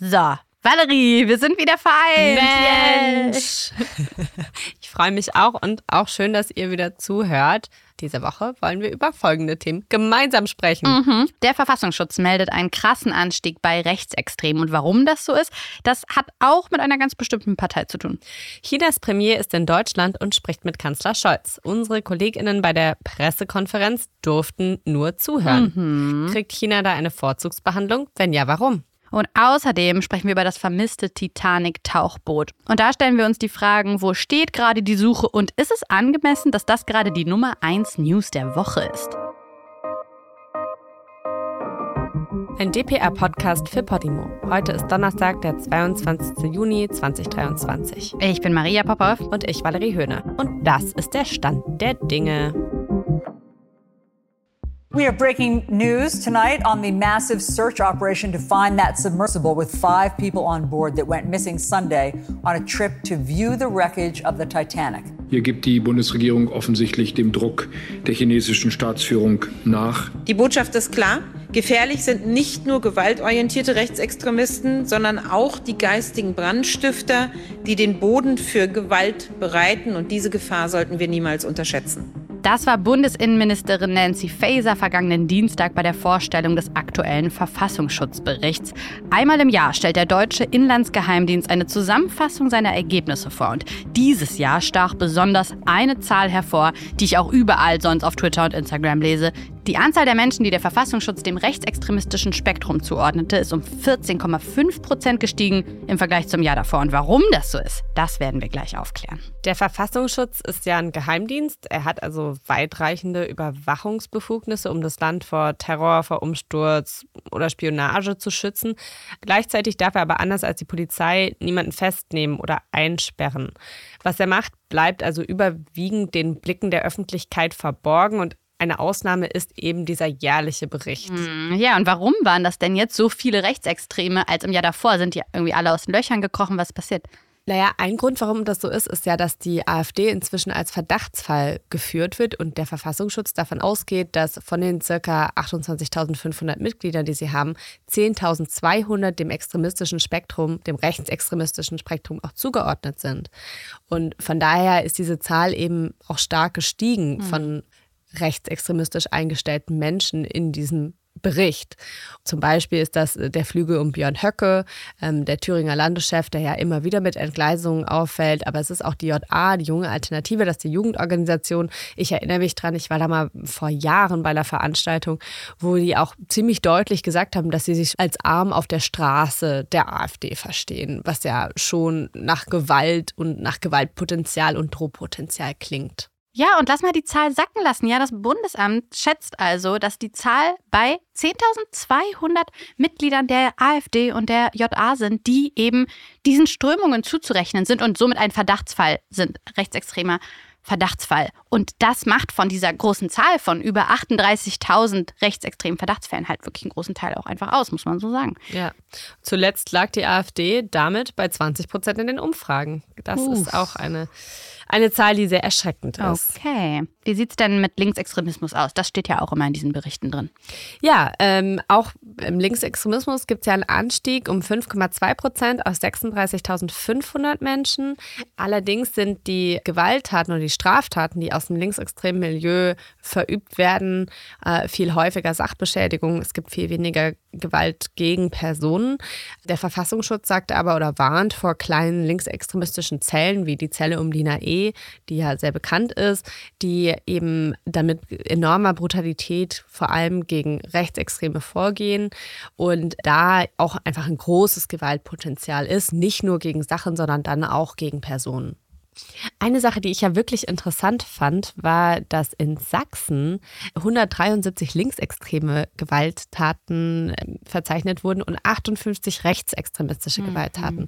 So, Valerie, wir sind wieder vereint. Mensch. Ich freue mich auch und auch schön, dass ihr wieder zuhört. Diese Woche wollen wir über folgende Themen gemeinsam sprechen. Mhm. Der Verfassungsschutz meldet einen krassen Anstieg bei Rechtsextremen. Und warum das so ist, das hat auch mit einer ganz bestimmten Partei zu tun. Chinas Premier ist in Deutschland und spricht mit Kanzler Scholz. Unsere KollegInnen bei der Pressekonferenz durften nur zuhören. Mhm. Kriegt China da eine Vorzugsbehandlung? Wenn ja, warum? Und außerdem sprechen wir über das vermisste Titanic-Tauchboot. Und da stellen wir uns die Fragen, wo steht gerade die Suche und ist es angemessen, dass das gerade die Nummer 1 News der Woche ist? Ein DPR-Podcast für Podimo. Heute ist Donnerstag, der 22. Juni 2023. Ich bin Maria Popov. Und ich, Valerie Höhne. Und das ist der Stand der Dinge. We have breaking news tonight on the massive search operation to find that submersible with five people on board that went missing Sunday on a trip to view the wreckage of the Titanic. Hier gibt die Bundesregierung offensichtlich dem Druck der chinesischen Staatsführung nach. Die Botschaft ist klar. Gefährlich sind nicht nur gewaltorientierte Rechtsextremisten, sondern auch die geistigen Brandstifter, die den Boden für Gewalt bereiten. Und diese Gefahr sollten wir niemals unterschätzen. Das war Bundesinnenministerin Nancy Faeser vergangenen Dienstag bei der Vorstellung des aktuellen Verfassungsschutzberichts. Einmal im Jahr stellt der deutsche Inlandsgeheimdienst eine Zusammenfassung seiner Ergebnisse vor. Und dieses Jahr stach besonders eine Zahl hervor, die ich auch überall sonst auf Twitter und Instagram lese. Die Anzahl der Menschen, die der Verfassungsschutz dem rechtsextremistischen Spektrum zuordnete, ist um 14,5 Prozent gestiegen im Vergleich zum Jahr davor. Und warum das so ist, das werden wir gleich aufklären. Der Verfassungsschutz ist ja ein Geheimdienst. Er hat also weitreichende Überwachungsbefugnisse, um das Land vor Terror, vor Umsturz oder Spionage zu schützen. Gleichzeitig darf er aber anders als die Polizei niemanden festnehmen oder einsperren. Was er macht, bleibt also überwiegend den Blicken der Öffentlichkeit verborgen und eine Ausnahme ist eben dieser jährliche Bericht. Hm, ja, und warum waren das denn jetzt so viele Rechtsextreme als im Jahr davor? Sind die irgendwie alle aus den Löchern gekrochen? Was passiert? Naja, ein Grund, warum das so ist, ist ja, dass die AfD inzwischen als Verdachtsfall geführt wird und der Verfassungsschutz davon ausgeht, dass von den circa 28.500 Mitgliedern, die sie haben, 10.200 dem extremistischen Spektrum, dem rechtsextremistischen Spektrum auch zugeordnet sind. Und von daher ist diese Zahl eben auch stark gestiegen mhm. von rechtsextremistisch eingestellten Menschen in diesem Bericht. Zum Beispiel ist das der Flügel um Björn Höcke, ähm, der Thüringer Landeschef, der ja immer wieder mit Entgleisungen auffällt. Aber es ist auch die JA, die junge Alternative, das ist die Jugendorganisation. Ich erinnere mich dran, ich war da mal vor Jahren bei einer Veranstaltung, wo die auch ziemlich deutlich gesagt haben, dass sie sich als Arm auf der Straße der AfD verstehen, was ja schon nach Gewalt und nach Gewaltpotenzial und Drohpotenzial klingt. Ja, und lass mal die Zahl sacken lassen. Ja, das Bundesamt schätzt also, dass die Zahl bei 10.200 Mitgliedern der AfD und der JA sind, die eben diesen Strömungen zuzurechnen sind und somit ein Verdachtsfall sind, rechtsextremer Verdachtsfall. Und das macht von dieser großen Zahl von über 38.000 rechtsextremen Verdachtsfällen halt wirklich einen großen Teil auch einfach aus, muss man so sagen. Ja. Zuletzt lag die AfD damit bei 20 Prozent in den Umfragen. Das Uff. ist auch eine eine Zahl, die sehr erschreckend ist. Okay. Wie sieht es denn mit Linksextremismus aus? Das steht ja auch immer in diesen Berichten drin. Ja, ähm, auch im Linksextremismus gibt es ja einen Anstieg um 5,2 Prozent aus 36.500 Menschen. Allerdings sind die Gewalttaten oder die Straftaten, die aus dem linksextremen Milieu verübt werden, äh, viel häufiger Sachbeschädigung. Es gibt viel weniger Gewalt gegen Personen. Der Verfassungsschutz sagt aber oder warnt vor kleinen linksextremistischen Zellen wie die Zelle um Dina E, die ja sehr bekannt ist, die eben damit enormer Brutalität vor allem gegen Rechtsextreme vorgehen und da auch einfach ein großes Gewaltpotenzial ist, nicht nur gegen Sachen, sondern dann auch gegen Personen. Eine Sache, die ich ja wirklich interessant fand, war, dass in Sachsen 173 linksextreme Gewalttaten ähm, verzeichnet wurden und 58 rechtsextremistische mhm. Gewalttaten.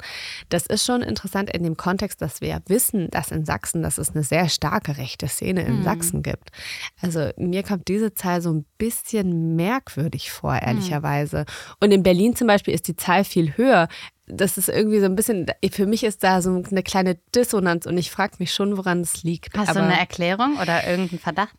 Das ist schon interessant in dem Kontext, dass wir wissen, dass in Sachsen, dass es eine sehr starke rechte Szene in mhm. Sachsen gibt. Also mir kommt diese Zahl so ein bisschen merkwürdig vor, mhm. ehrlicherweise. Mhm. Und in Berlin zum Beispiel ist die Zahl viel höher das ist irgendwie so ein bisschen, für mich ist da so eine kleine Dissonanz und ich frage mich schon, woran es liegt. Hast Aber, du eine Erklärung oder irgendeinen Verdacht?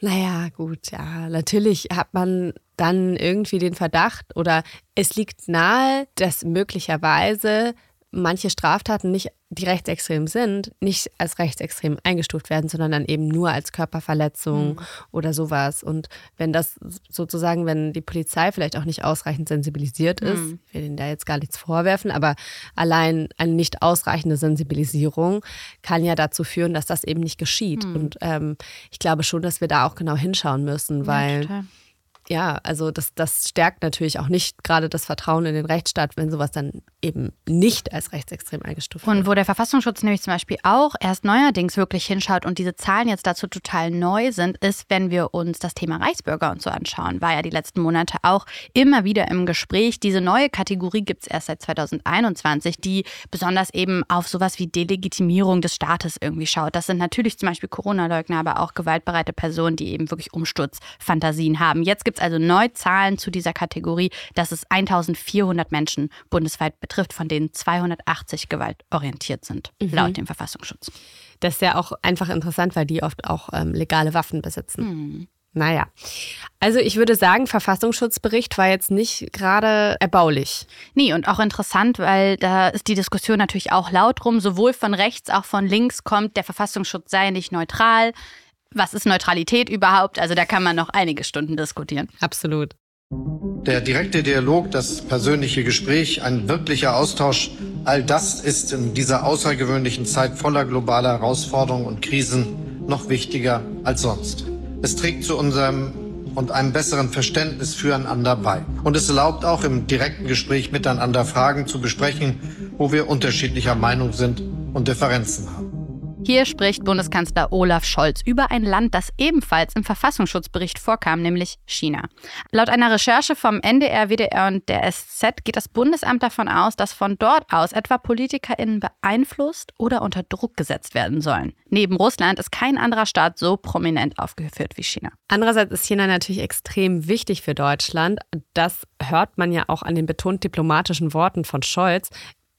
Naja, gut, ja. Natürlich hat man dann irgendwie den Verdacht oder es liegt nahe, dass möglicherweise manche Straftaten nicht, die rechtsextrem sind, nicht als rechtsextrem eingestuft werden, sondern dann eben nur als Körperverletzung mhm. oder sowas. Und wenn das sozusagen, wenn die Polizei vielleicht auch nicht ausreichend sensibilisiert ist, mhm. ich will ihnen da jetzt gar nichts vorwerfen, aber allein eine nicht ausreichende Sensibilisierung kann ja dazu führen, dass das eben nicht geschieht. Mhm. Und ähm, ich glaube schon, dass wir da auch genau hinschauen müssen, weil. Ja, ja, also das, das stärkt natürlich auch nicht gerade das Vertrauen in den Rechtsstaat, wenn sowas dann eben nicht als rechtsextrem eingestuft wird. Und wo der Verfassungsschutz nämlich zum Beispiel auch erst neuerdings wirklich hinschaut und diese Zahlen jetzt dazu total neu sind, ist, wenn wir uns das Thema Reichsbürger und so anschauen, war ja die letzten Monate auch immer wieder im Gespräch. Diese neue Kategorie gibt es erst seit 2021, die besonders eben auf sowas wie Delegitimierung des Staates irgendwie schaut. Das sind natürlich zum Beispiel Corona-Leugner, aber auch gewaltbereite Personen, die eben wirklich Umsturzfantasien haben. Jetzt gibt es also neu Zahlen zu dieser Kategorie, dass es 1400 Menschen bundesweit betrifft, von denen 280 gewaltorientiert sind, mhm. laut dem Verfassungsschutz. Das ist ja auch einfach interessant, weil die oft auch ähm, legale Waffen besitzen. Mhm. Naja, also ich würde sagen, Verfassungsschutzbericht war jetzt nicht gerade erbaulich. Nee, und auch interessant, weil da ist die Diskussion natürlich auch laut rum, sowohl von rechts, auch von links kommt, der Verfassungsschutz sei nicht neutral, was ist Neutralität überhaupt? Also da kann man noch einige Stunden diskutieren. Absolut. Der direkte Dialog, das persönliche Gespräch, ein wirklicher Austausch, all das ist in dieser außergewöhnlichen Zeit voller globaler Herausforderungen und Krisen noch wichtiger als sonst. Es trägt zu unserem und einem besseren Verständnis füreinander bei. Und es erlaubt auch im direkten Gespräch miteinander Fragen zu besprechen, wo wir unterschiedlicher Meinung sind und Differenzen haben. Hier spricht Bundeskanzler Olaf Scholz über ein Land, das ebenfalls im Verfassungsschutzbericht vorkam, nämlich China. Laut einer Recherche vom NDR, WDR und der SZ geht das Bundesamt davon aus, dass von dort aus etwa PolitikerInnen beeinflusst oder unter Druck gesetzt werden sollen. Neben Russland ist kein anderer Staat so prominent aufgeführt wie China. Andererseits ist China natürlich extrem wichtig für Deutschland. Das hört man ja auch an den betont diplomatischen Worten von Scholz.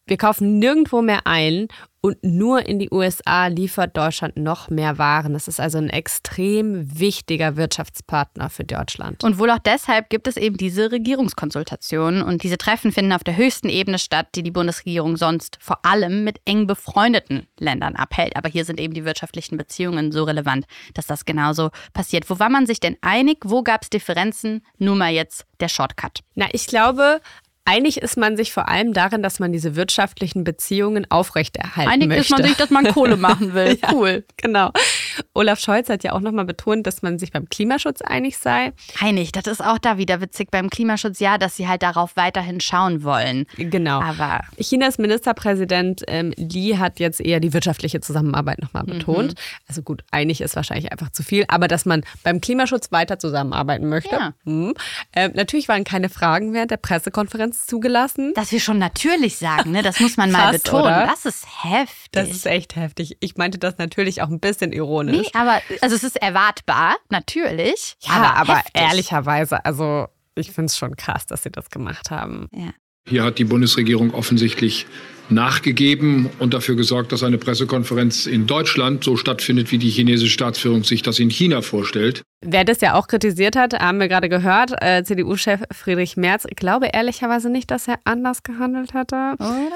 Wir kaufen nirgendwo mehr ein und nur in die USA liefert Deutschland noch mehr Waren. Das ist also ein extrem wichtiger Wirtschaftspartner für Deutschland. Und wohl auch deshalb gibt es eben diese Regierungskonsultationen und diese Treffen finden auf der höchsten Ebene statt, die die Bundesregierung sonst vor allem mit eng befreundeten Ländern abhält. Aber hier sind eben die wirtschaftlichen Beziehungen so relevant, dass das genauso passiert. Wo war man sich denn einig? Wo gab es Differenzen? Nur mal jetzt der Shortcut. Na, ich glaube, Einig ist man sich vor allem darin, dass man diese wirtschaftlichen Beziehungen aufrechterhalten Einig möchte. ist man sich, dass man Kohle machen will. ja, cool. Genau. Olaf Scholz hat ja auch nochmal betont, dass man sich beim Klimaschutz einig sei. Einig, das ist auch da wieder witzig beim Klimaschutz, ja, dass sie halt darauf weiterhin schauen wollen. Genau. Aber Chinas Ministerpräsident ähm, Li hat jetzt eher die wirtschaftliche Zusammenarbeit nochmal mhm. betont. Mhm. Also gut, einig ist wahrscheinlich einfach zu viel, aber dass man beim Klimaschutz weiter zusammenarbeiten möchte. Ja. Mhm. Ähm, natürlich waren keine Fragen während der Pressekonferenz zugelassen. Dass wir schon natürlich sagen, ne? das muss man mal betonen. Oder? Das ist heftig. Das ist echt heftig. Ich meinte das natürlich auch ein bisschen ironisch. Nee, aber also es ist erwartbar, natürlich. Ja, aber, aber ehrlicherweise, also ich finde es schon krass, dass sie das gemacht haben. Ja. Hier hat die Bundesregierung offensichtlich nachgegeben und dafür gesorgt, dass eine Pressekonferenz in Deutschland so stattfindet, wie die chinesische Staatsführung sich das in China vorstellt. Wer das ja auch kritisiert hat, haben wir gerade gehört, äh, CDU-Chef Friedrich Merz. Ich glaube ehrlicherweise nicht, dass er anders gehandelt hätte. Oder?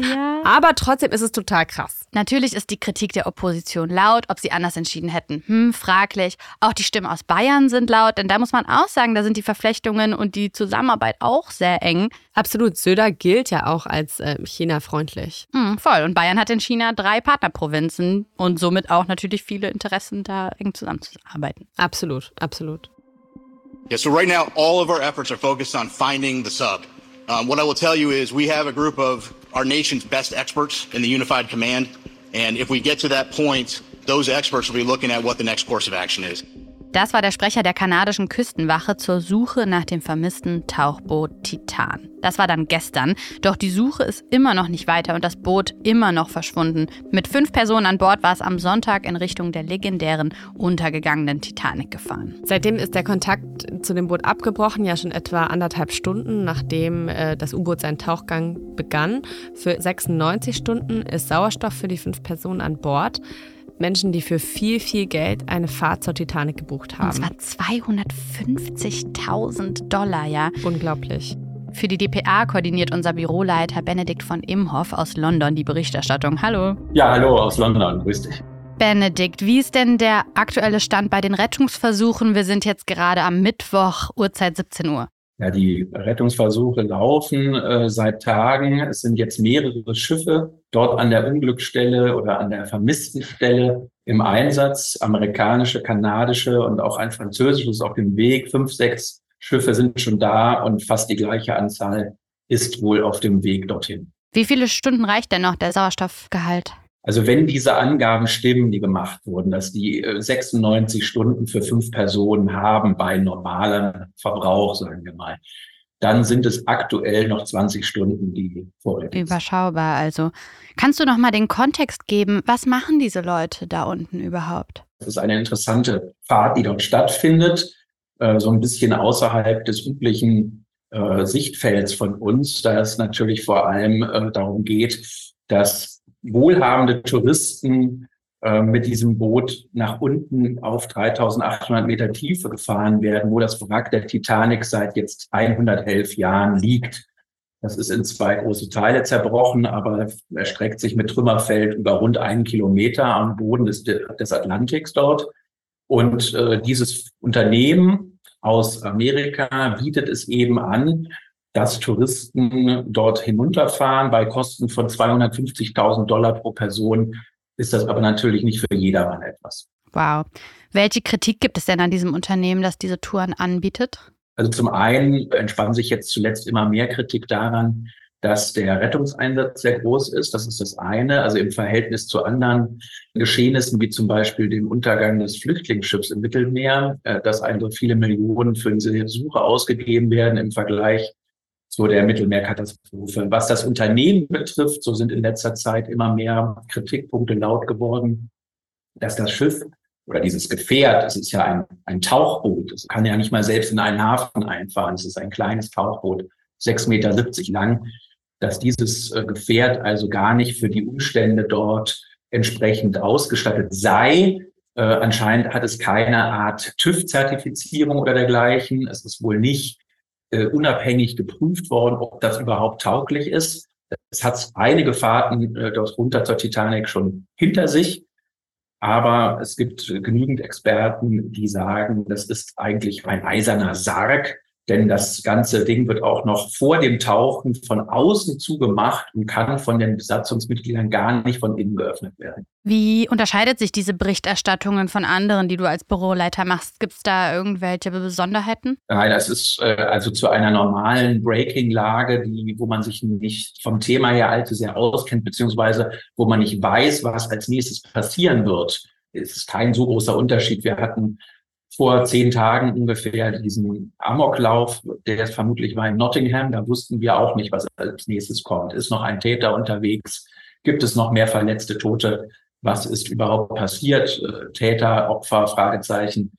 Ja. Aber trotzdem ist es total krass. Natürlich ist die Kritik der Opposition laut, ob sie anders entschieden hätten. Hm, fraglich. Auch die Stimmen aus Bayern sind laut, denn da muss man auch sagen, da sind die Verflechtungen und die Zusammenarbeit auch sehr eng. Absolut. Söder gilt ja auch als äh, China-freundlich. Hm, voll. Und Bayern hat in China drei Partnerprovinzen und somit auch natürlich viele Interessen, da eng zusammenzuarbeiten. Absolut, absolut. Yeah, so right now all of our efforts are focused on finding the sub. Um, what I will tell you is we have a group of our nation's best experts in the Unified Command. And if we get to that point, those experts will be looking at what the next course of action is. Das war der Sprecher der kanadischen Küstenwache zur Suche nach dem vermissten Tauchboot Titan. Das war dann gestern, doch die Suche ist immer noch nicht weiter und das Boot immer noch verschwunden. Mit fünf Personen an Bord war es am Sonntag in Richtung der legendären untergegangenen Titanic gefahren. Seitdem ist der Kontakt zu dem Boot abgebrochen, ja schon etwa anderthalb Stunden, nachdem äh, das U-Boot seinen Tauchgang begann. Für 96 Stunden ist Sauerstoff für die fünf Personen an Bord. Menschen, die für viel, viel Geld eine Fahrt zur Titanic gebucht haben. Und zwar 250.000 Dollar, ja. Unglaublich. Für die DPA koordiniert unser Büroleiter Benedikt von Imhoff aus London die Berichterstattung. Hallo. Ja, hallo aus London. Grüß dich. Benedikt, wie ist denn der aktuelle Stand bei den Rettungsversuchen? Wir sind jetzt gerade am Mittwoch, Uhrzeit 17 Uhr. Ja, die Rettungsversuche laufen äh, seit Tagen. Es sind jetzt mehrere Schiffe dort an der Unglücksstelle oder an der vermissten Stelle im Einsatz. Amerikanische, kanadische und auch ein französisches auf dem Weg. Fünf, sechs Schiffe sind schon da und fast die gleiche Anzahl ist wohl auf dem Weg dorthin. Wie viele Stunden reicht denn noch der Sauerstoffgehalt? Also wenn diese Angaben stimmen, die gemacht wurden, dass die 96 äh, Stunden für fünf Personen haben bei normalem Verbrauch, sagen wir mal, dann sind es aktuell noch 20 Stunden, die sind. Überschaubar also. Kannst du noch mal den Kontext geben? Was machen diese Leute da unten überhaupt? Das ist eine interessante Fahrt, die dort stattfindet, äh, so ein bisschen außerhalb des üblichen äh, Sichtfelds von uns, da es natürlich vor allem darum geht, dass wohlhabende Touristen äh, mit diesem Boot nach unten auf 3800 Meter Tiefe gefahren werden, wo das Wrack der Titanic seit jetzt 111 Jahren liegt. Das ist in zwei große Teile zerbrochen, aber erstreckt sich mit Trümmerfeld über rund einen Kilometer am Boden des, des Atlantiks dort. Und äh, dieses Unternehmen aus Amerika bietet es eben an, dass Touristen dort hinunterfahren. Bei Kosten von 250.000 Dollar pro Person ist das aber natürlich nicht für jedermann etwas. Wow. Welche Kritik gibt es denn an diesem Unternehmen, das diese Touren anbietet? Also zum einen entspann sich jetzt zuletzt immer mehr Kritik daran, dass der Rettungseinsatz sehr groß ist. Das ist das eine. Also im Verhältnis zu anderen Geschehnissen, wie zum Beispiel dem Untergang des Flüchtlingsschiffs im Mittelmeer, äh, dass also viele Millionen für diese Suche ausgegeben werden im Vergleich so der Mittelmeerkatastrophe. Was das Unternehmen betrifft, so sind in letzter Zeit immer mehr Kritikpunkte laut geworden, dass das Schiff oder dieses Gefährt, es ist ja ein, ein Tauchboot, es kann ja nicht mal selbst in einen Hafen einfahren, es ist ein kleines Tauchboot, 6,70 Meter lang, dass dieses äh, Gefährt also gar nicht für die Umstände dort entsprechend ausgestattet sei. Äh, anscheinend hat es keine Art TÜV-Zertifizierung oder dergleichen. Es ist wohl nicht äh, unabhängig geprüft worden, ob das überhaupt tauglich ist. Es hat einige Fahrten äh, dort runter zur Titanic schon hinter sich. Aber es gibt genügend Experten, die sagen, das ist eigentlich ein eiserner Sarg, denn das ganze Ding wird auch noch vor dem Tauchen von außen zugemacht und kann von den Besatzungsmitgliedern gar nicht von innen geöffnet werden. Wie unterscheidet sich diese Berichterstattungen von anderen, die du als Büroleiter machst? Gibt es da irgendwelche Besonderheiten? Nein, das ist äh, also zu einer normalen Breaking-Lage, die, wo man sich nicht vom Thema her allzu sehr auskennt, beziehungsweise wo man nicht weiß, was als nächstes passieren wird. Es ist kein so großer Unterschied. Wir hatten vor zehn Tagen ungefähr diesen Amoklauf, der vermutlich war in Nottingham. Da wussten wir auch nicht, was als nächstes kommt. Ist noch ein Täter unterwegs? Gibt es noch mehr verletzte Tote? Was ist überhaupt passiert? Täter, Opfer, Fragezeichen.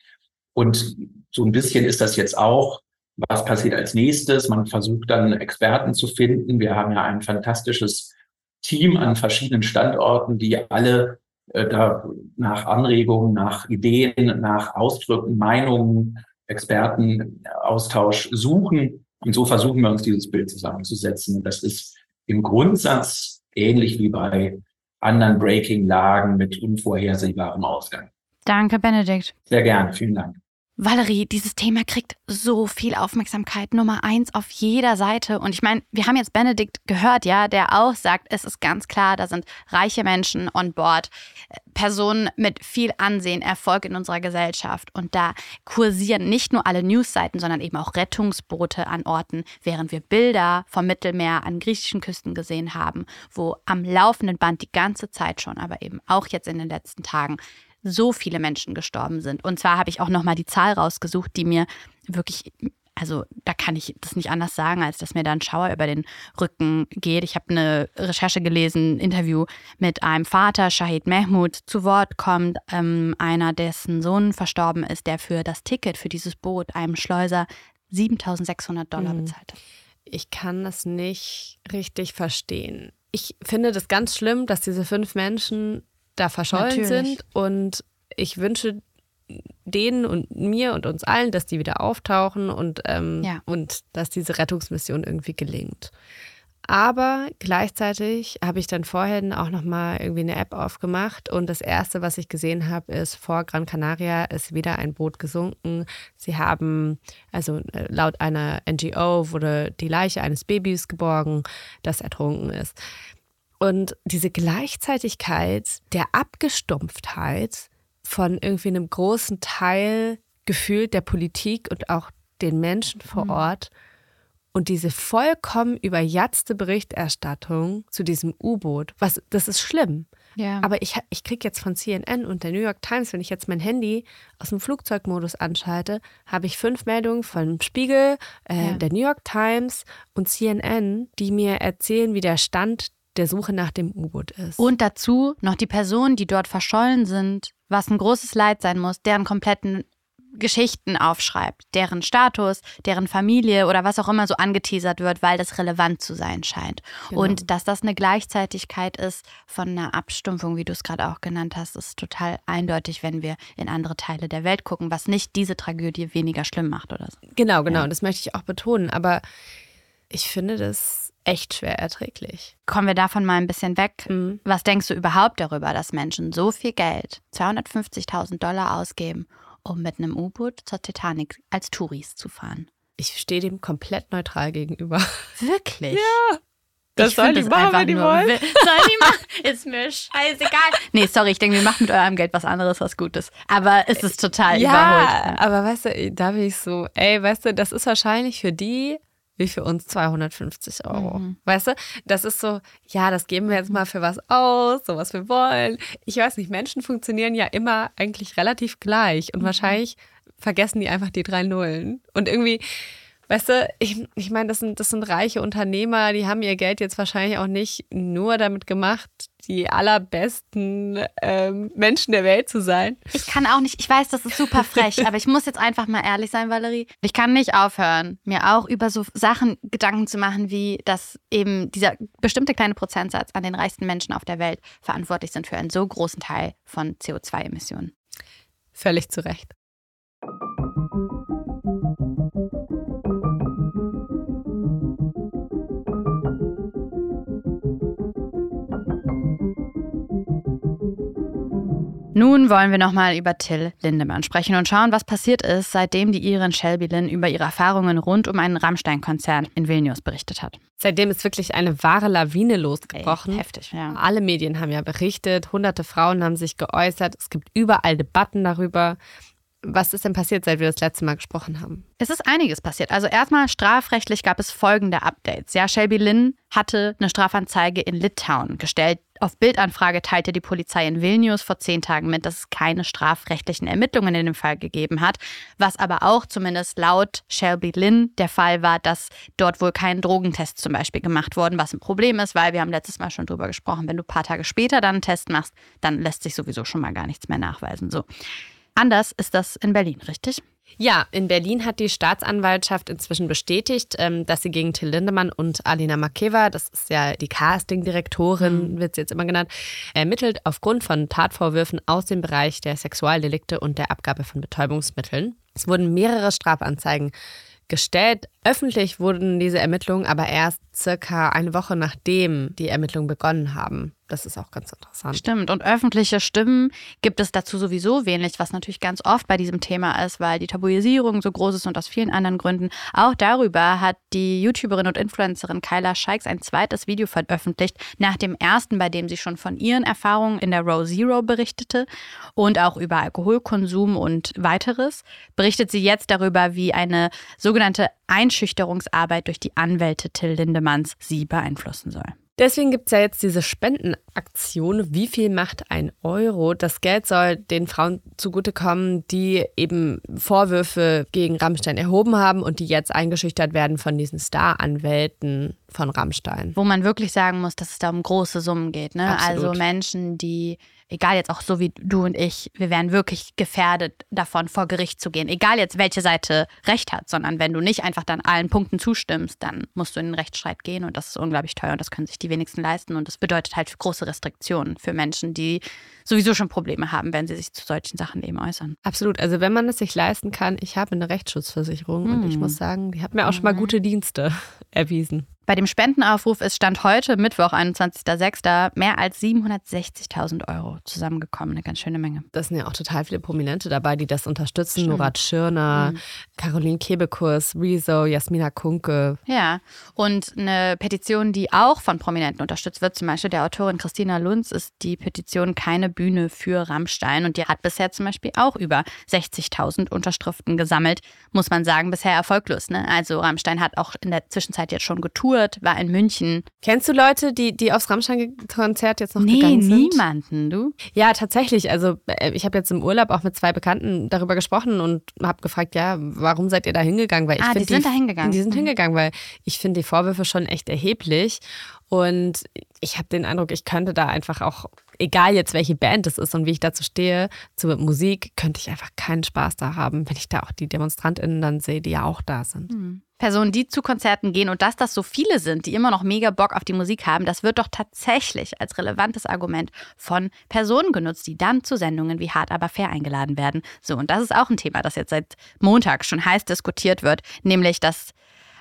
Und so ein bisschen ist das jetzt auch. Was passiert als nächstes? Man versucht dann Experten zu finden. Wir haben ja ein fantastisches Team an verschiedenen Standorten, die alle äh, da nach Anregungen, nach Ideen, nach Ausdrücken, Meinungen, Expertenaustausch suchen. Und so versuchen wir uns dieses Bild zusammenzusetzen. Das ist im Grundsatz ähnlich wie bei anderen Breaking-Lagen mit unvorhersehbarem Ausgang. Danke, Benedikt. Sehr gerne, vielen Dank. Valerie, dieses Thema kriegt so viel Aufmerksamkeit, Nummer eins auf jeder Seite. Und ich meine, wir haben jetzt Benedikt gehört, ja, der auch sagt, es ist ganz klar, da sind reiche Menschen on board, äh, Personen mit viel Ansehen, Erfolg in unserer Gesellschaft. Und da kursieren nicht nur alle Newsseiten, sondern eben auch Rettungsboote an Orten, während wir Bilder vom Mittelmeer an griechischen Küsten gesehen haben, wo am laufenden Band die ganze Zeit schon, aber eben auch jetzt in den letzten Tagen so viele Menschen gestorben sind. Und zwar habe ich auch nochmal die Zahl rausgesucht, die mir wirklich, also da kann ich das nicht anders sagen, als dass mir da ein Schauer über den Rücken geht. Ich habe eine Recherche gelesen, ein Interview mit einem Vater, Shahid Mehmud, zu Wort kommt, ähm, einer, dessen Sohn verstorben ist, der für das Ticket für dieses Boot einem Schleuser 7600 Dollar mhm. bezahlt hat. Ich kann das nicht richtig verstehen. Ich finde das ganz schlimm, dass diese fünf Menschen da verschollen Natürlich. sind. Und ich wünsche denen und mir und uns allen, dass die wieder auftauchen und, ähm, Ja. und dass diese Rettungsmission irgendwie gelingt. Aber gleichzeitig habe ich dann vorhin auch nochmal irgendwie eine App aufgemacht und das Erste, was ich gesehen habe, ist, vor Gran Canaria ist wieder ein Boot gesunken. Sie haben, also äh, laut einer NGO wurde die Leiche eines Babys geborgen, das ertrunken ist. Und diese Gleichzeitigkeit der Abgestumpftheit von irgendwie einem großen Teil gefühlt der Politik und auch den Menschen vor Ort und diese vollkommen überjatzte Berichterstattung zu diesem U-Boot, was das ist schlimm. Ja. Aber ich, ich kriege jetzt von CNN und der New York Times, wenn ich jetzt mein Handy aus dem Flugzeugmodus anschalte, habe ich fünf Meldungen von Spiegel, äh, Ja. der New York Times und CNN, die mir erzählen, wie der Stand der Suche nach dem U-Boot ist. Und dazu noch die Personen, die dort verschollen sind, was ein großes Leid sein muss, deren kompletten Geschichten aufschreibt, deren Status, deren Familie oder was auch immer so angeteasert wird, weil das relevant zu sein scheint. Genau. Und dass das eine Gleichzeitigkeit ist von einer Abstumpfung, wie du es gerade auch genannt hast, ist total eindeutig, wenn wir in andere Teile der Welt gucken, was nicht diese Tragödie weniger schlimm macht oder so. Genau, genau, das möchte ich auch betonen. Aber ich finde das echt schwer erträglich. Kommen wir davon mal ein bisschen weg. Mhm. Was denkst du überhaupt darüber, dass Menschen so viel Geld, 250.000 Dollar ausgeben, um mit einem U-Boot zur Titanic als Touris zu fahren? Ich stehe dem komplett neutral gegenüber. Wirklich? Das Ich find die das machen, wenn die wollen. Sollen die machen? Ist mir scheißegal. Nee, sorry, ich denke, wir machen mit eurem Geld was anderes, was Gutes. Aber es ist total Ja, überholt. aber weißt du, da bin ich so, ey, weißt du, das ist wahrscheinlich für die wie für uns 250 Euro. Mhm. Weißt du, das ist so, ja, das geben wir jetzt mal für was aus, so was wir wollen. Ich weiß nicht, Menschen funktionieren ja immer eigentlich relativ gleich Mhm. und wahrscheinlich vergessen die einfach die drei Nullen. Und irgendwie, weißt du, ich, ich meine, das sind, das sind reiche Unternehmer, die haben ihr Geld jetzt wahrscheinlich auch nicht nur damit gemacht, die allerbesten ähm, Menschen der Welt zu sein. Ich kann auch nicht, ich weiß, das ist super frech, aber ich muss jetzt einfach mal ehrlich sein, Valerie. Ich kann nicht aufhören, mir auch über so Sachen Gedanken zu machen, wie dass eben dieser bestimmte kleine Prozentsatz an den reichsten Menschen auf der Welt verantwortlich sind für einen so großen Teil von CO2-Emissionen. Völlig zu Recht. Nun wollen wir nochmal über Till Lindemann sprechen und schauen, was passiert ist, seitdem die Iren Shelby Lynn über ihre Erfahrungen rund um einen Rammstein-Konzert in Vilnius berichtet hat. Seitdem ist wirklich eine wahre Lawine losgebrochen. Ey, heftig, ja. Alle Medien haben ja berichtet, hunderte Frauen haben sich geäußert, es gibt überall Debatten darüber. Was ist denn passiert, seit wir das letzte Mal gesprochen haben? Es ist einiges passiert. Also erstmal strafrechtlich gab es folgende Updates. Ja, Shelby Lynn hatte eine Strafanzeige in Litauen gestellt. Auf Bildanfrage teilte die Polizei in Vilnius vor zehn Tagen mit, dass es keine strafrechtlichen Ermittlungen in dem Fall gegeben hat. Was aber auch zumindest laut Shelby Lynn der Fall war, dass dort wohl kein Drogentest zum Beispiel gemacht worden, was ein Problem ist, weil wir haben letztes Mal schon drüber gesprochen, wenn du ein paar Tage später dann einen Test machst, dann lässt sich sowieso schon mal gar nichts mehr nachweisen. So. Anders ist das in Berlin, richtig? Ja, in Berlin hat die Staatsanwaltschaft inzwischen bestätigt, ähm, dass sie gegen Till Lindemann und Alina Makeva, das ist ja die Castingdirektorin, wird sie jetzt immer genannt, ermittelt aufgrund von Tatvorwürfen aus dem Bereich der Sexualdelikte und der Abgabe von Betäubungsmitteln. Es wurden mehrere Strafanzeigen gestellt. Öffentlich wurden diese Ermittlungen aber erst circa eine Woche nachdem die Ermittlungen begonnen haben. Das ist auch ganz interessant. Stimmt. Und öffentliche Stimmen gibt es dazu sowieso wenig, was natürlich ganz oft bei diesem Thema ist, weil die Tabuisierung so groß ist und aus vielen anderen Gründen. Auch darüber hat die YouTuberin und Influencerin Kyla Scheiks ein zweites Video veröffentlicht, nach dem ersten, bei dem sie schon von ihren Erfahrungen in der Row Zero berichtete und auch über Alkoholkonsum und weiteres. Berichtet sie jetzt darüber, wie eine sogenannte Einschüchterungsarbeit durch die Anwälte Till Lindemanns sie beeinflussen soll. Deswegen gibt es ja jetzt diese Spendenaktion. Wie viel macht ein Euro? Das Geld soll den Frauen zugutekommen, die eben Vorwürfe gegen Rammstein erhoben haben und die jetzt eingeschüchtert werden von diesen Star-Anwälten von Rammstein. Wo man wirklich sagen muss, dass es da um große Summen geht. Ne? Also Menschen, die, egal jetzt auch so wie du und ich, wir wären wirklich gefährdet davon, vor Gericht zu gehen. Egal jetzt, welche Seite Recht hat, sondern wenn du nicht einfach dann allen Punkten zustimmst, dann musst du in den Rechtsstreit gehen und das ist unglaublich teuer und das können sich die wenigsten leisten. Und das bedeutet halt große Restriktionen für Menschen, die sowieso schon Probleme haben, wenn sie sich zu solchen Sachen eben äußern. Absolut. Also wenn man es sich leisten kann, ich habe eine Rechtsschutzversicherung mhm. und ich hm. muss sagen, die hat mir auch schon mal mhm. gute Dienste erwiesen. Bei dem Spendenaufruf ist Stand heute, Mittwoch, 21.06., mehr als 760.000 Euro zusammengekommen. Eine ganz schöne Menge. Das sind ja auch total viele Prominente dabei, die das unterstützen. Stimmt. Murat Schirner, mhm. Caroline Kebekus, Rezo, Jasmina Kunke. Ja, und eine Petition, die auch von Prominenten unterstützt wird, zum Beispiel der Autorin Christina Lunz, ist die Petition Keine Bühne für Rammstein. Und die hat bisher zum Beispiel auch über 60.000 Unterschriften gesammelt. Muss man sagen, bisher erfolglos. Ne? Also Rammstein hat auch in der Zwischenzeit jetzt schon getourt getourt, war in München. Kennst du Leute, die, die aufs Rammstein-Konzert jetzt noch nee, gegangen sind? Niemanden, du? Ja, tatsächlich. Also äh, ich habe jetzt im Urlaub auch mit zwei Bekannten darüber gesprochen und habe gefragt, ja, warum seid ihr da hingegangen? Weil ich ah, die sind die, da hingegangen. Die sind mhm. hingegangen, weil ich finde die Vorwürfe schon echt erheblich. Und ich habe den Eindruck, ich könnte da einfach auch, egal jetzt welche Band es ist und wie ich dazu stehe, zur Musik, könnte ich einfach keinen Spaß da haben, wenn ich da auch die DemonstrantInnen dann sehe, die ja auch da sind. Mhm. Personen, die zu Konzerten gehen und dass das so viele sind, die immer noch mega Bock auf die Musik haben, das wird doch tatsächlich als relevantes Argument von Personen genutzt, die dann zu Sendungen wie Hart aber fair eingeladen werden. So, und das ist auch ein Thema, das jetzt seit Montag schon heiß diskutiert wird, nämlich dass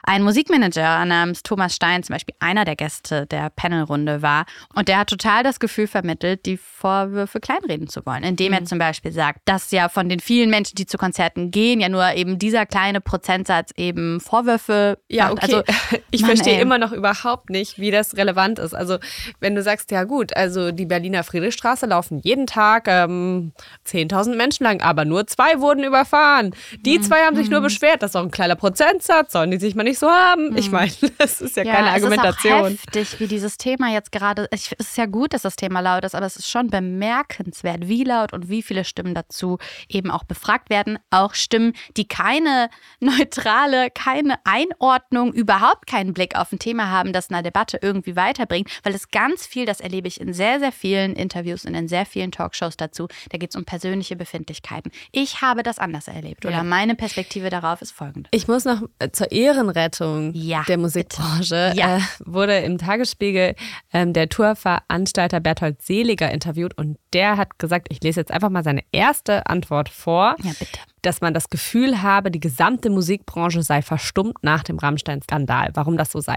ein Musikmanager namens Thomas Stein zum Beispiel einer der Gäste der Panelrunde war. Und der hat total das Gefühl vermittelt, die Vorwürfe kleinreden zu wollen, indem mhm. er zum Beispiel sagt, dass ja von den vielen Menschen, die zu Konzerten gehen, ja nur eben dieser kleine Prozentsatz eben Vorwürfe. Ja, okay. Also, ich verstehe immer noch überhaupt nicht, wie das relevant ist. Also, wenn du sagst, ja gut, also die Berliner Friedrichstraße laufen jeden Tag ähm, 10.000 Menschen lang, aber nur zwei wurden überfahren. Die mhm. zwei haben sich nur mhm. beschwert, das ist auch ein kleiner Prozentsatz, sollen die sich mal nicht nicht so haben. Ich hm. meine, das ist ja, ja keine Argumentation. Es ist auch heftig, wie dieses Thema jetzt gerade. Es ist ja gut, dass das Thema laut ist, aber es ist schon bemerkenswert, wie laut und wie viele Stimmen dazu eben auch befragt werden. Auch Stimmen, die keine neutrale, keine Einordnung, überhaupt keinen Blick auf ein Thema haben, das eine Debatte irgendwie weiterbringt, weil es ganz viel, das erlebe ich in sehr, sehr vielen Interviews und in sehr vielen Talkshows dazu, da geht es um persönliche Befindlichkeiten. Ich habe das anders erlebt oder meine Perspektive darauf ist folgende. Ich muss noch zur Ehrenrechte Rettung ja, der Musikbranche ja. äh, wurde im Tagesspiegel ähm, der Tourveranstalter Berthold Seliger interviewt und der hat gesagt, ich lese jetzt einfach mal seine erste Antwort vor. Ja, bitte dass man das Gefühl habe, die gesamte Musikbranche sei verstummt nach dem Rammstein-Skandal. Warum das so sei?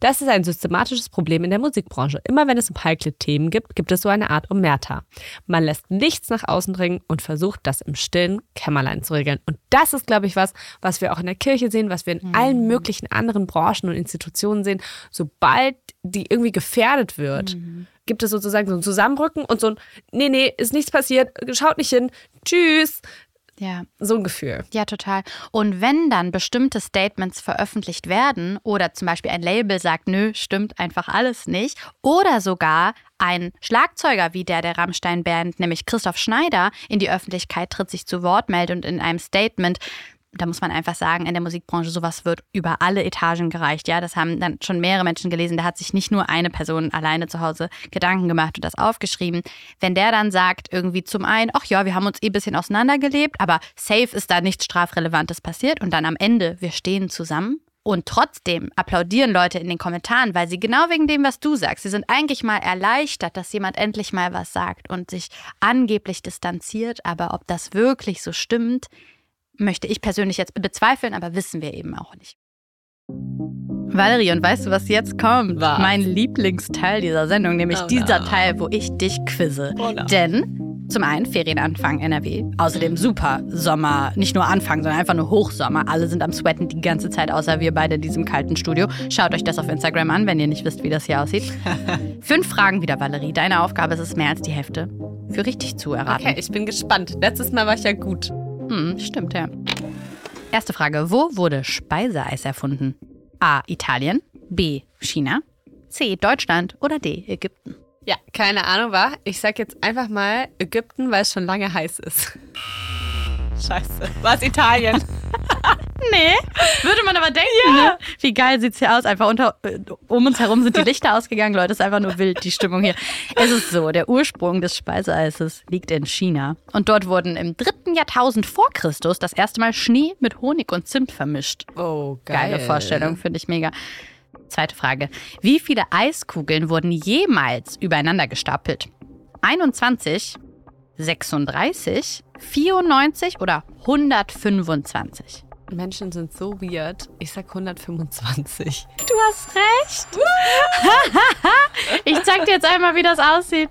Das ist ein systematisches Problem in der Musikbranche. Immer wenn es um heikle Themen gibt, gibt es so eine Art Omerta. Man lässt nichts nach außen dringen und versucht, das im stillen Kämmerlein zu regeln. Und das ist, glaube ich, was, was wir auch in der Kirche sehen, was wir in mhm. allen möglichen anderen Branchen und Institutionen sehen. Sobald die irgendwie gefährdet wird, mhm gibt es sozusagen so ein Zusammenrücken und so ein, nee, nee, ist nichts passiert, schaut nicht hin, tschüss. Ja. So ein Gefühl. Ja, total. Und wenn dann bestimmte Statements veröffentlicht werden oder zum Beispiel ein Label sagt, nö, stimmt einfach alles nicht, oder sogar ein Schlagzeuger wie der der Rammstein-Band, nämlich Christoph Schneider, in die Öffentlichkeit tritt, sich zu Wort meldet und in einem Statement da muss man einfach sagen, in der Musikbranche sowas wird über alle Etagen gereicht. Ja, das haben dann schon mehrere Menschen gelesen. Da hat sich nicht nur eine Person alleine zu Hause Gedanken gemacht und das aufgeschrieben. Wenn der dann sagt, irgendwie zum einen, ach ja, wir haben uns eh ein bisschen auseinandergelebt, aber safe ist da nichts Strafrelevantes passiert und dann am Ende, wir stehen zusammen. Und trotzdem applaudieren Leute in den Kommentaren, weil sie genau wegen dem, was du sagst, sie sind eigentlich mal erleichtert, dass jemand endlich mal was sagt und sich angeblich distanziert. Aber ob das wirklich so stimmt, möchte ich persönlich jetzt bezweifeln, aber wissen wir eben auch nicht. Valerie, und weißt du, was jetzt kommt? Was? Mein Lieblingsteil dieser Sendung, nämlich oh dieser Teil, wo ich dich quizze. Oh Denn zum einen Ferienanfang NRW, außerdem super Sommer, nicht nur Anfang, sondern einfach nur Hochsommer. Alle sind am Sweaten die ganze Zeit, außer wir beide in diesem kalten Studio. Schaut euch das auf Instagram an, wenn ihr nicht wisst, wie das hier aussieht. Fünf Fragen wieder, Valerie. Deine Aufgabe ist es, mehr als die Hälfte für richtig zu erraten. Okay, ich bin gespannt. Letztes Mal war ich ja gut. Hm, stimmt, ja. Erste Frage. Wo wurde Speiseeis erfunden? A. Italien. B. China. C. Deutschland. Oder D. Ägypten. Ja, keine Ahnung war. Ich sag jetzt einfach mal Ägypten, weil es schon lange heiß ist. Scheiße. War es Italien? nee, würde man aber denken. Ja. Ne? Wie geil sieht es hier aus? Einfach unter, um uns herum sind die Lichter ausgegangen, Leute. Es ist einfach nur wild, die Stimmung hier. Es ist so, der Ursprung des Speiseeises liegt in China. Und dort wurden im dritten Jahrtausend vor Christus das erste Mal Schnee mit Honig und Zimt vermischt. Oh, geil. Geile Vorstellung, finde ich mega. Zweite Frage. Wie viele Eiskugeln wurden jemals übereinander gestapelt? 21, 36, 94 oder 125? Menschen sind so weird. Ich sag 125. Du hast recht. ich zeig dir jetzt einmal, wie das aussieht.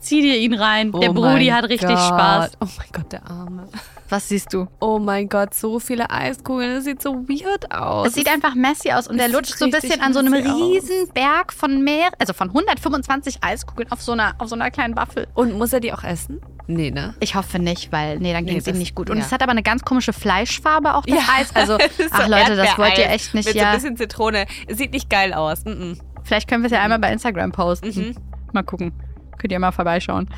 Zieh dir ihn rein. der Oh Brudi mein hat richtig Gott. Spaß. Oh mein Gott, der Arme. Was siehst du? Oh mein Gott, so viele Eiskugeln. Das sieht so weird aus. Es sieht einfach messy aus und der lutscht so ein bisschen an so einem riesen Berg von mehr, also von 125 Eiskugeln auf so einer, auf so einer kleinen Waffel. Und muss er die auch essen? Nee, ne? Ich hoffe nicht, weil, nee, dann Nee, ging es ihm das- nicht gut. Und ja. es hat aber eine ganz komische Fleischfarbe auch, das Eis. Also, ist ach so Leute, das wollt ihr echt nicht, Mit so ja. ein bisschen Zitrone. Es sieht nicht geil aus. Mm -mm. Vielleicht können wir es ja einmal bei Instagram posten. Mhm. Mal gucken. Könnt ihr mal vorbeischauen.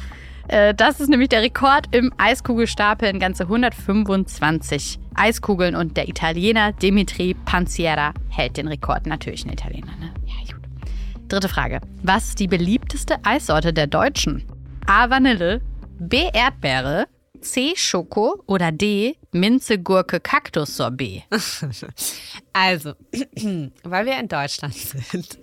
Äh, Das ist nämlich der Rekord im Eiskugelstapeln. Ganze 125 Eiskugeln. Und der Italiener Dimitri Panziera hält den Rekord. Natürlich ein Italiener, ne? Ja, gut. Dritte Frage. Was ist die beliebteste Eissorte der Deutschen? A. Vanille, B. Erdbeere, C. Schoko oder D. Minze, Gurke, Kaktus, Sorbet. Also, weil wir in Deutschland sind.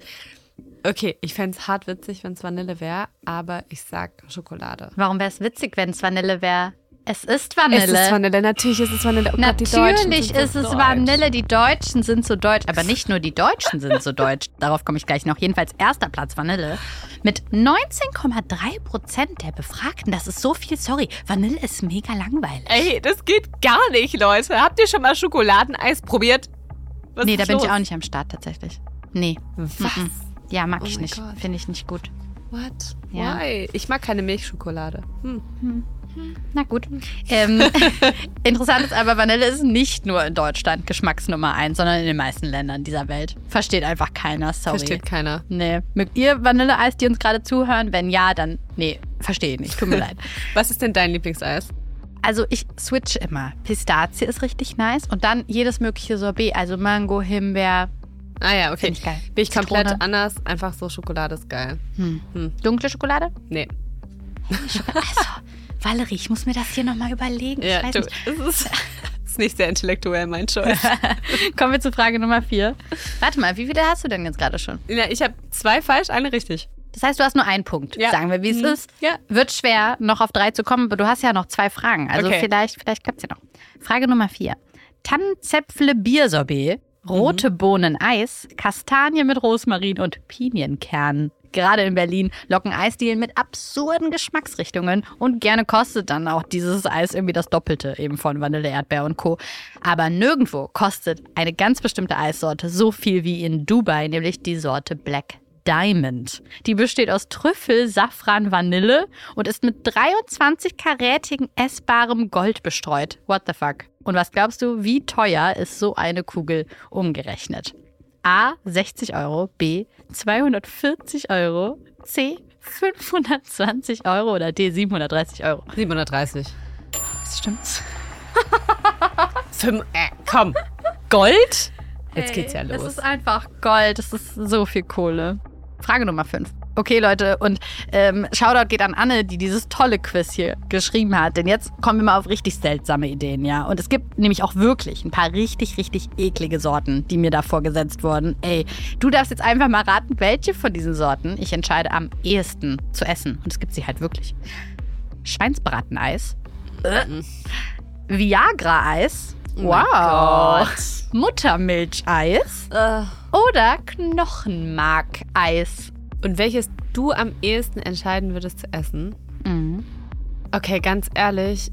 Okay, ich fände es hart witzig, wenn es Vanille wäre, aber ich sag Schokolade. Warum wäre es witzig, wenn es Vanille wäre? Es ist Vanille. Es ist Vanille, natürlich ist es Vanille. Oh Gott, Natürlich so ist es deutsch. Vanille. Die Deutschen sind so deutsch. Aber nicht nur die Deutschen sind so deutsch. Darauf komme ich gleich noch. Jedenfalls erster Platz Vanille. Mit 19,3 Prozent der Befragten. Das ist so viel. Sorry, Vanille ist mega langweilig. Ey, das geht gar nicht, Leute. Habt ihr schon mal Schokoladeneis probiert? Was nee, da bin los? ich auch nicht am Start tatsächlich. Nee. Was? Ja, mag Oh ich nicht. Finde ich nicht gut. What? Ja. Why? Ich mag keine Milchschokolade. Hm. Na gut. Ähm, interessant ist aber, Vanille ist nicht nur in Deutschland Geschmacksnummer eins, sondern in den meisten Ländern dieser Welt. Versteht einfach keiner. Sorry. Versteht keiner. Nee. Mögt ihr Vanilleeis, die uns gerade zuhören? Wenn ja, dann nee, verstehe ich nicht. Tut mir leid. Was ist denn dein Lieblingseis? Also ich switch immer. Pistazie ist richtig nice und dann jedes mögliche Sorbet, also Mango, Himbeer. Ah ja, okay. Find ich geil. Bin ich komplett Zitrone. anders. Einfach so Schokolade ist geil. Dunkle Schokolade? Nee. Also, Valerie, ich muss mir das hier nochmal überlegen. Ja, ich weiß du, nicht. es ist, ist nicht sehr intellektuell, mein Choice. Kommen wir zu Frage Nummer vier. Warte mal, wie viele hast du denn jetzt gerade schon? ja, ich habe zwei falsch, eine richtig. Das heißt, du hast nur einen Punkt. Ja. Sagen wir, wie es Mhm. ist. Ja. Wird schwer, noch auf drei zu kommen, aber du hast ja noch zwei Fragen. Also Okay. vielleicht, vielleicht klappt es ja noch. Frage Nummer vier. Tannenzäpfle Biersorbet, rote Mhm. Bohnen Eis, Kastanie mit Rosmarin und Pinienkernen. Gerade in Berlin locken Eisdielen mit absurden Geschmacksrichtungen und gerne kostet dann auch dieses Eis irgendwie das Doppelte eben von Vanille, Erdbeer und Co. Aber nirgendwo kostet eine ganz bestimmte Eissorte so viel wie in Dubai, nämlich die Sorte Black Diamond. Die besteht aus Trüffel, Safran, Vanille und ist mit 23-karätigen essbarem Gold bestreut. What the fuck? Und was glaubst du, wie teuer ist so eine Kugel umgerechnet? A 60 Euro, B 240 Euro, C 520 Euro oder D 730 Euro. 730. Das stimmt's. Fünf, äh, komm. Gold? Jetzt geht's ja Es los. ist einfach Gold. Es ist so viel Kohle. Frage Nummer 5. Okay, Leute, und ähm, Shoutout geht an Anne, die dieses tolle Quiz hier geschrieben hat. Denn jetzt kommen wir mal auf richtig seltsame Ideen, ja. Und es gibt nämlich auch wirklich ein paar richtig, richtig eklige Sorten, die mir da vorgesetzt wurden. Ey, du darfst jetzt einfach mal raten, welche von diesen Sorten ich entscheide am ehesten zu essen. Und es gibt sie halt wirklich. Schweinsbrateneis. Äh. Viagra-Eis. Wow. Muttermilcheis. Äh, Oder Knochenmark-Eis. Und welches du am ehesten entscheiden würdest zu essen? Mhm. Okay, ganz ehrlich,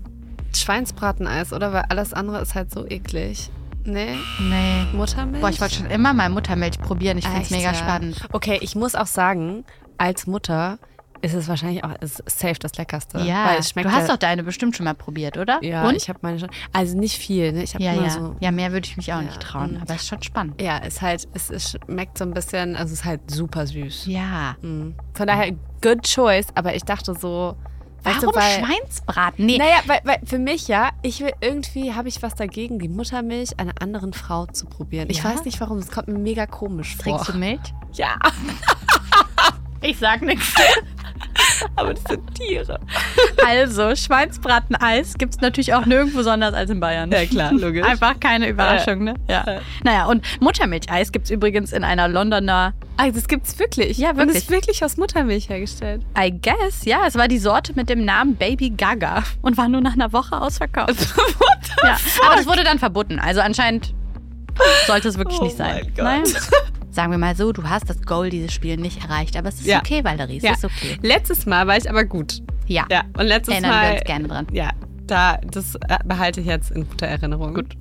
Schweinsbrateneis, oder? Weil alles andere ist halt so eklig. Nee, Nee. Muttermilch? Boah, ich wollte schon immer mal Muttermilch probieren. Ich finde es mega spannend. Okay, ich muss auch sagen, als Mutter ist es wahrscheinlich auch ist safe das Leckerste. Ja, weil es schmeckt du hast ja, doch deine bestimmt schon mal probiert, oder? Ja, Und? ich habe meine schon. Also nicht viel, ne? Ich habe ja, ja. so. ja, mehr würde ich mich auch Ja, nicht trauen. Aber es ist schon spannend. Ja, ist halt, es, es schmeckt so ein bisschen, also es ist halt super süß. Ja. Mhm. Von daher, good choice, aber ich dachte so. weißt Warum du, weil, Schweinsbraten? Nee. Naja, weil, weil für mich ja, ich will irgendwie, habe ich was dagegen, die Muttermilch einer anderen Frau zu probieren. Ich Ja? weiß nicht warum, es kommt mir mega komisch vor. Trinkst du Milch? Ja. Ich sag nichts. Aber das sind Tiere. Also, Schweinsbrateneis gibt es natürlich auch nirgendwo anders als in Bayern. Ja, klar, logisch. Einfach keine Überraschung, ne? Ja. Naja, und Muttermilcheis gibt es übrigens in einer Londoner. Ah, das gibt's wirklich. Ja, Und wirklich. es ist wirklich aus Muttermilch hergestellt. I guess, ja, es war die Sorte mit dem Namen Baby Gaga und war nur nach einer Woche ausverkauft. ja, aber das wurde dann verboten. Also anscheinend sollte es wirklich Oh nicht sein. mein Gott. Naja. Sagen wir mal so, du hast das Goal dieses Spiel nicht erreicht, aber es ist Ja. okay, Valerie, es Ja. ist okay. Letztes Mal war ich aber gut. Ja, Ja, und letztes erinnern Mal. wir uns gerne dran. Ja, da, das äh, behalte ich jetzt in guter Erinnerung. Gut.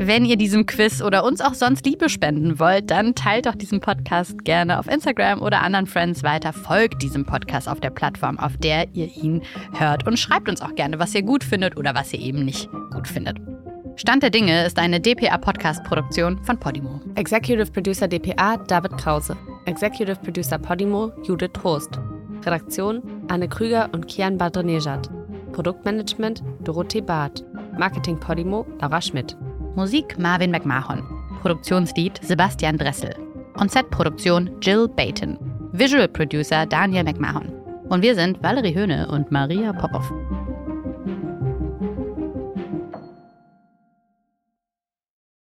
Wenn ihr diesem Quiz oder uns auch sonst Liebe spenden wollt, dann teilt doch diesen Podcast gerne auf Instagram oder anderen Friends weiter. Folgt diesem Podcast auf der Plattform, auf der ihr ihn hört und schreibt uns auch gerne, was ihr gut findet oder was ihr eben nicht gut findet. Stand der Dinge ist eine DPA-Podcast-Produktion von Podimo. Executive Producer DPA David Krause. Executive Producer Podimo Judith Trost. Redaktion Anne Krüger und Kian Badrenejad. Produktmanagement Dorothee Barth. Marketing Podimo Laura Schmidt. Musik Marvin McMahon. Produktionslied Sebastian Dressel. On-Set-Produktion Jill Bayton. Visual Producer Daniel McMahon. Und wir sind Valerie Höhne und Maria Popov.